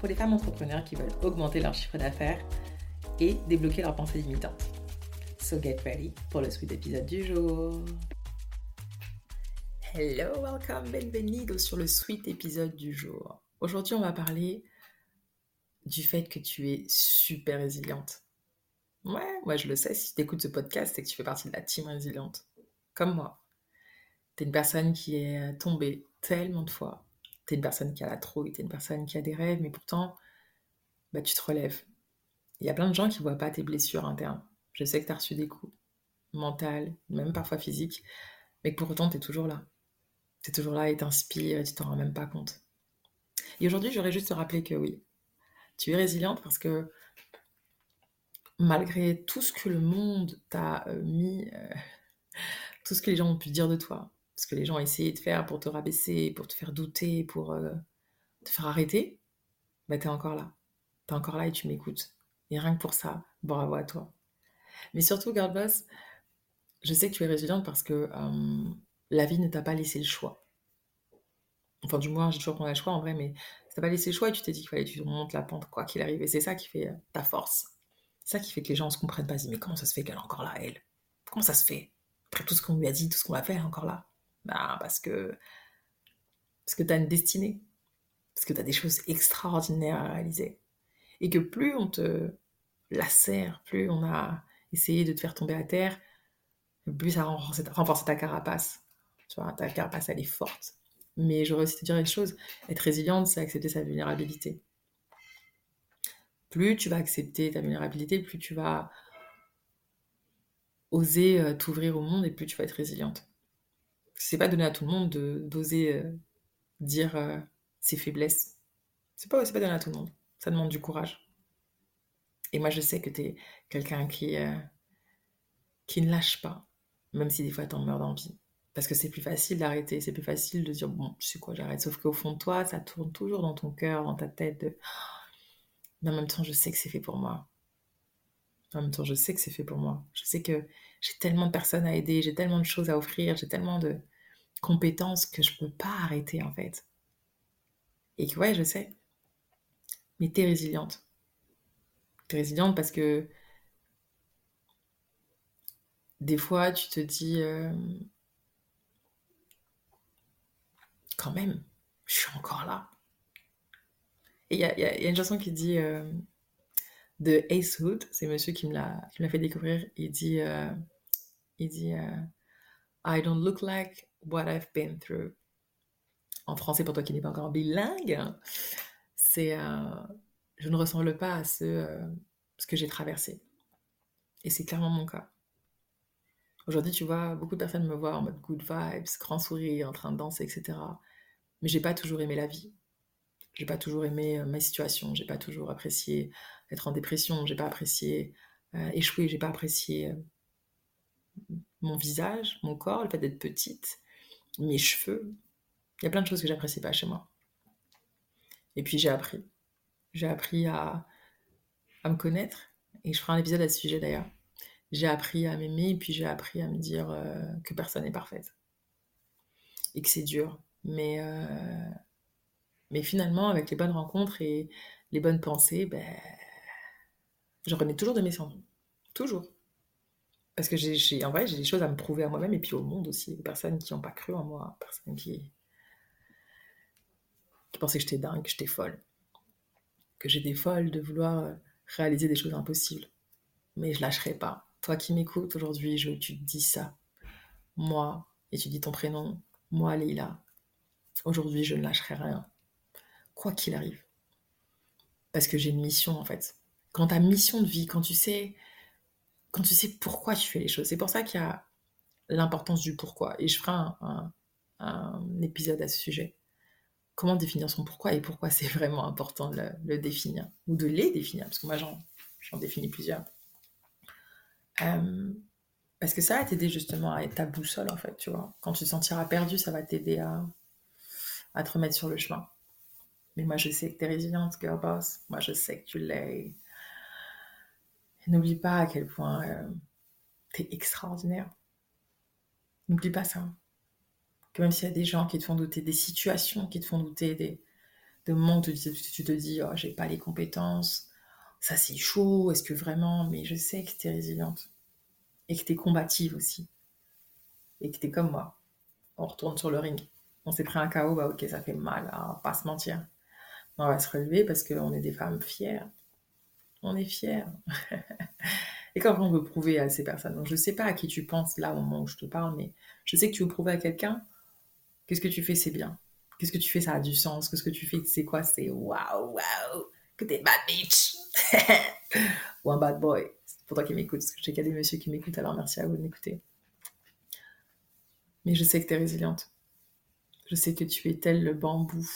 pour les femmes entrepreneurs qui veulent augmenter leur chiffre d'affaires et débloquer leurs pensées limitantes. So get ready pour le sweet épisode du jour. Hello, welcome, bienvenido sur le sweet épisode du jour. Aujourd'hui, on va parler du fait que tu es super résiliente. Ouais, moi je le sais, si tu écoutes ce podcast, c'est que tu fais partie de la team résiliente. Comme moi. Tu es une personne qui est tombée tellement de fois t'es une personne qui a la trouille, t'es une personne qui a des rêves, mais pourtant, bah, tu te relèves. Il y a plein de gens qui voient pas tes blessures internes. Je sais que tu as reçu des coups, mentales, même parfois physiques, mais que pour autant, tu es toujours là. Tu es toujours là et t'inspires et tu t'en rends même pas compte. Et aujourd'hui, j'aurais juste te rappeler que oui, tu es résiliente parce que malgré tout ce que le monde t'a euh, mis, euh, tout ce que les gens ont pu dire de toi, ce que les gens essayé de faire pour te rabaisser, pour te faire douter, pour euh, te faire arrêter, bah t'es encore là. T'es encore là et tu m'écoutes. Et rien que pour ça, bravo à toi. Mais surtout, Girl Boss, je sais que tu es résiliente parce que euh, la vie ne t'a pas laissé le choix. Enfin, du moins, j'ai toujours a le choix en vrai, mais ça t'a pas laissé le choix et tu t'es dit qu'il fallait que tu remontes la pente, quoi qu'il arrive. Et c'est ça qui fait euh, ta force. C'est ça qui fait que les gens ne se comprennent pas. Ils disent, mais comment ça se fait qu'elle est encore là, elle? Comment ça se fait? Après tout ce qu'on lui a dit, tout ce qu'on a fait, elle est encore là. Bah, parce que, parce que tu as une destinée, parce que tu as des choses extraordinaires à réaliser. Et que plus on te lacère, plus on a essayé de te faire tomber à terre, plus ça renforce, ta carapace. Tu vois, ta carapace, elle est forte. Mais j'aurais aussi te dire une chose, être résiliente, c'est accepter sa vulnérabilité. Plus tu vas accepter ta vulnérabilité, plus tu vas oser euh, t'ouvrir au monde et plus tu vas être résiliente c'est pas donné à tout le monde d'oser euh, dire euh, ses faiblesses. C'est pas, pas donné à tout le monde. Ça demande du courage. Et moi, je sais que tu es quelqu'un qui, euh, qui ne lâche pas, même si des fois tu en meurs d'envie. Parce que c'est plus facile d'arrêter, c'est plus facile de dire, bon, tu sais quoi, j'arrête. Sauf qu'au fond de toi, ça tourne toujours dans ton cœur, dans ta tête. De... Mais en même temps, je sais que c'est fait pour moi. En même temps, je sais que c'est fait pour moi. Je sais que j'ai tellement de personnes à aider, j'ai tellement de choses à offrir, j'ai tellement de, compétences que je peux pas arrêter en fait. Et que ouais, je sais. Mais tu es résiliente. Tu es résiliente parce que des fois, tu te dis euh, quand même, je suis encore là. Et il y, a, une chanson qui dit euh, de Ace Hood, c'est monsieur qui me l'a fait découvrir. Il dit, euh, il dit I don't look like what I've been through. En français, pour toi qui n'es pas encore bilingue, c'est euh, je ne ressemble pas à ce, euh, ce que j'ai traversé. Et c'est clairement mon cas. Aujourd'hui, tu vois, beaucoup de personnes me voient en mode good vibes, grand sourire, en train de danser, etc. Mais j'ai pas toujours aimé la vie. J'ai pas toujours aimé euh, ma situation. J'ai pas toujours apprécié être en dépression. J'ai pas apprécié échouer. J'ai pas apprécié mon visage, mon corps, le fait d'être petite mes cheveux. Il y a plein de choses que j'apprécie pas chez moi. Et puis j'ai appris. J'ai appris à, me connaître. Et je ferai un épisode à ce sujet d'ailleurs. J'ai appris à m'aimer et puis j'ai appris à me dire euh, que personne n'est parfaite. Et que c'est dur. Mais, euh, mais finalement, avec les bonnes rencontres et les bonnes pensées, ben, je remets toujours de mes cendres. Toujours. Parce que j'ai, en vrai, j'ai des choses à me prouver à moi-même et puis au monde aussi. Des personnes qui n'ont pas cru en moi, personnes qui, qui pensaient que j'étais dingue, que j'étais folle. Que j'étais folle de vouloir réaliser des choses impossibles. Mais je lâcherai pas. Toi qui m'écoutes aujourd'hui, je, tu te dis ça. Moi, et tu dis ton prénom, moi, Leila. Aujourd'hui, je ne lâcherai rien. Quoi qu'il arrive. Parce que j'ai une mission, en fait. Quand ta mission de vie, quand tu sais quand tu sais pourquoi tu fais les choses. C'est pour ça qu'il y a l'importance du pourquoi. Et je ferai un, épisode à ce sujet. Comment définir son pourquoi et pourquoi c'est vraiment important de le, définir ou de les définir. Parce que moi, j'en définis plusieurs. Euh, parce que ça va t'aider justement à être ta boussole, en fait, tu vois. Quand tu te sentiras perdu, ça va t'aider à, à te remettre sur le chemin. Mais moi, je sais que tu es résiliente, girl boss. Moi, je sais que tu l'es. N'oublie pas à quel point euh, tu extraordinaire. N'oublie pas ça. Que même s'il y a des gens qui te font douter, des situations qui te font douter, des, des moments où tu, te dis, oh, j'ai pas les compétences, ça c'est chaud, est-ce que vraiment, mais je sais que tu résiliente. Et que tu es combative aussi. Et que tu comme moi. On retourne sur le ring. On s'est pris un chaos, bah ok, ça fait mal, à pas se mentir. On va se relever parce qu'on est des femmes fières. On est fières. Et quand on veut prouver à ces personnes, donc je sais pas à qui tu penses là au moment où je te parle, mais je sais que tu veux prouver à quelqu'un qu'est-ce que tu fais, c'est bien. Qu'est-ce que tu fais, ça a du sens. Qu'est-ce que tu fais, c'est quoi, c'est waouh, waouh, que t'es bad bitch. Ou un bad boy. C'est pour toi qui m'écoutes, parce que y a des messieurs qui m'écoutent, alors merci à vous de m'écouter. Mais je sais que tu es résiliente. Je sais que tu es tel le bambou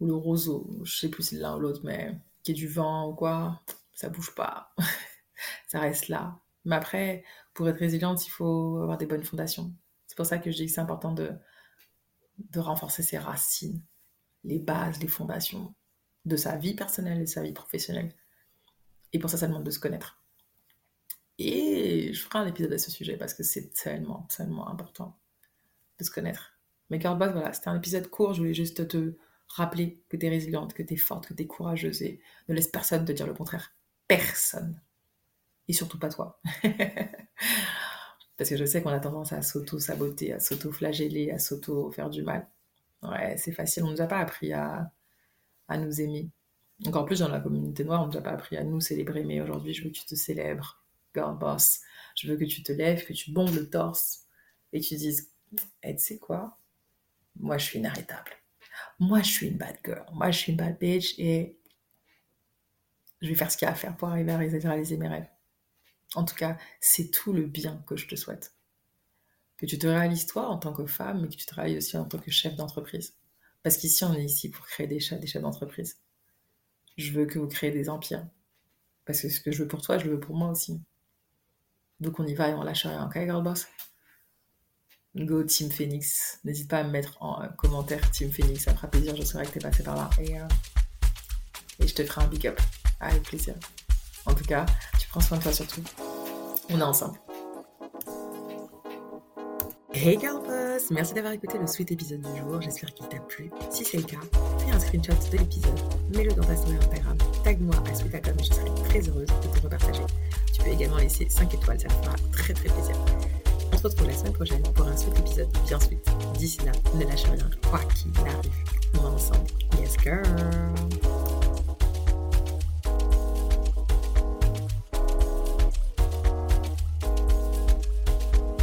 ou le roseau, je sais plus si l'un ou l'autre, mais qui est du vent ou quoi, ça bouge pas. ça reste là. Mais après, pour être résiliente, il faut avoir des bonnes fondations. C'est pour ça que je dis que c'est important de, de renforcer ses racines, les bases, les fondations de sa vie personnelle et de sa vie professionnelle. Et pour ça, ça demande de se connaître. Et je ferai un épisode à ce sujet parce que c'est tellement, tellement important de se connaître. Mais Girl voilà, c'était un épisode court, je voulais juste te rappeler que tu es résiliente, que tu es forte, que tu es courageuse et ne laisse personne te dire le contraire. Personne. Et surtout pas toi. Parce que je sais qu'on a tendance à s'auto-saboter, à s'auto-flageller, à s'auto-faire du mal. Ouais, c'est facile. On ne nous a pas appris à, à nous aimer. Encore plus dans la communauté noire, on ne nous a pas appris à nous célébrer. Mais aujourd'hui, je veux que tu te célèbres, girl boss. Je veux que tu te lèves, que tu bombes le torse et que tu dises hey, tu sais quoi? Moi, je suis inarrêtable. Moi, je suis une bad girl. Moi, je suis une bad bitch et je vais faire ce qu'il y a à faire pour arriver à réaliser mes rêves. En tout cas, c'est tout le bien que je te souhaite. Que tu te réalises toi en tant que femme, mais que tu te réalises aussi en tant que chef d'entreprise. Parce qu'ici, on est ici pour créer des chefs, des chefs d'entreprise. Je veux que vous créez des empires. Parce que ce que je veux pour toi, je le veux pour moi aussi. Donc on y va et on lâche rien, ok, girl boss? Go Team Phoenix. N'hésite pas à me mettre en euh, commentaire Team Phoenix, ça me fera plaisir, je saurai que tu es passé par là. Et, euh, et je te ferai un big up. Avec plaisir. En tout cas, tu prends soin de toi surtout. On est ensemble. Hey Boss Merci d'avoir écouté le sweet épisode du jour, j'espère qu'il t'a plu. Si c'est le cas, fais un screenshot de l'épisode, mets-le dans ta story Instagram, tag-moi à sweetacom et je serai très heureuse de te repartager. Tu peux également laisser 5 étoiles, ça me fera très très plaisir retrouve la semaine prochaine pour un suite épisode bien suite. D'ici là, ne lâche rien, quoi qu'il arrive. On est ensemble. Yes, girl!